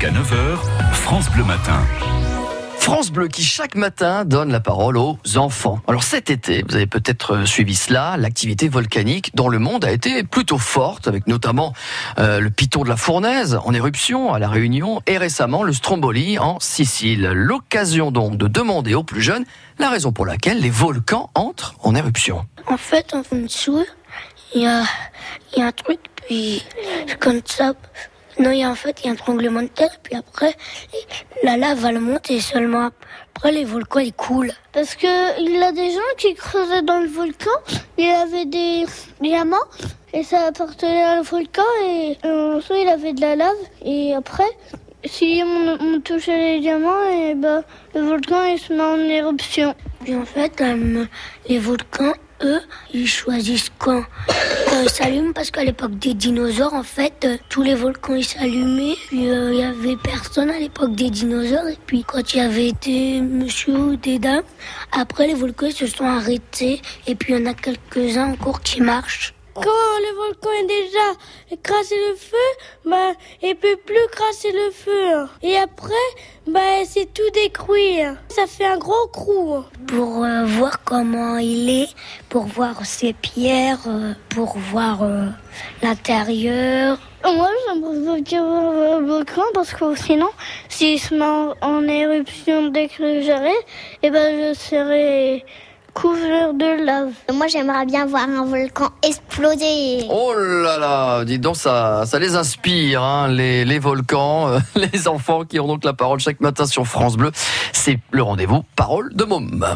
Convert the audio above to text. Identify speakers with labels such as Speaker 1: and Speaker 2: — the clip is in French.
Speaker 1: Jusqu'à 9h, France Bleu Matin.
Speaker 2: France Bleu qui chaque matin donne la parole aux enfants. Alors cet été, vous avez peut-être suivi cela, l'activité volcanique dans le monde a été plutôt forte, avec notamment euh, le piton de la Fournaise en éruption à La Réunion et récemment le Stromboli en Sicile. L'occasion donc de demander aux plus jeunes la raison pour laquelle les volcans entrent en éruption.
Speaker 3: En fait, en dessous, il y a, il y a un truc, puis comme ça. Non, il y a en fait il y a un tremblement de terre, puis après la lave elle monte et seulement après les volcans ils coulent.
Speaker 4: Parce que il y a des gens qui creusaient dans le volcan, il y avait des diamants et ça appartenait à le volcan et ensuite il avait de la lave et après si on, on touchait les diamants et ben le volcan il se met en éruption.
Speaker 3: Puis en fait euh, les volcans eux, ils choisissent quand? Euh, ils s'allument parce qu'à l'époque des dinosaures, en fait, euh, tous les volcans ils s'allumaient. Puis il y avait personne à l'époque des dinosaures. Et puis quand il y avait des monsieur ou des dames, après les volcans ils se sont arrêtés. Et puis il y en a quelques-uns encore qui marchent.
Speaker 4: Quand le volcan est déjà crassé le feu, bah, il peut plus crasser le feu. Et après, bah, c'est tout détruit. Ça fait un gros crou.
Speaker 3: Pour euh, voir comment il est, pour voir ses pierres, euh, pour voir euh, l'intérieur.
Speaker 4: Moi, j'aimerais bien voir le volcan parce que sinon, s'il se met en éruption dès que j'arrive, et ben, je serai couvert de lave.
Speaker 5: Moi, j'aimerais bien voir un volcan exploser.
Speaker 2: Oh là là, dis donc, ça, ça les inspire, hein, les, les volcans, euh, les enfants qui ont donc la parole chaque matin sur France Bleu. C'est le rendez-vous Parole de Môme.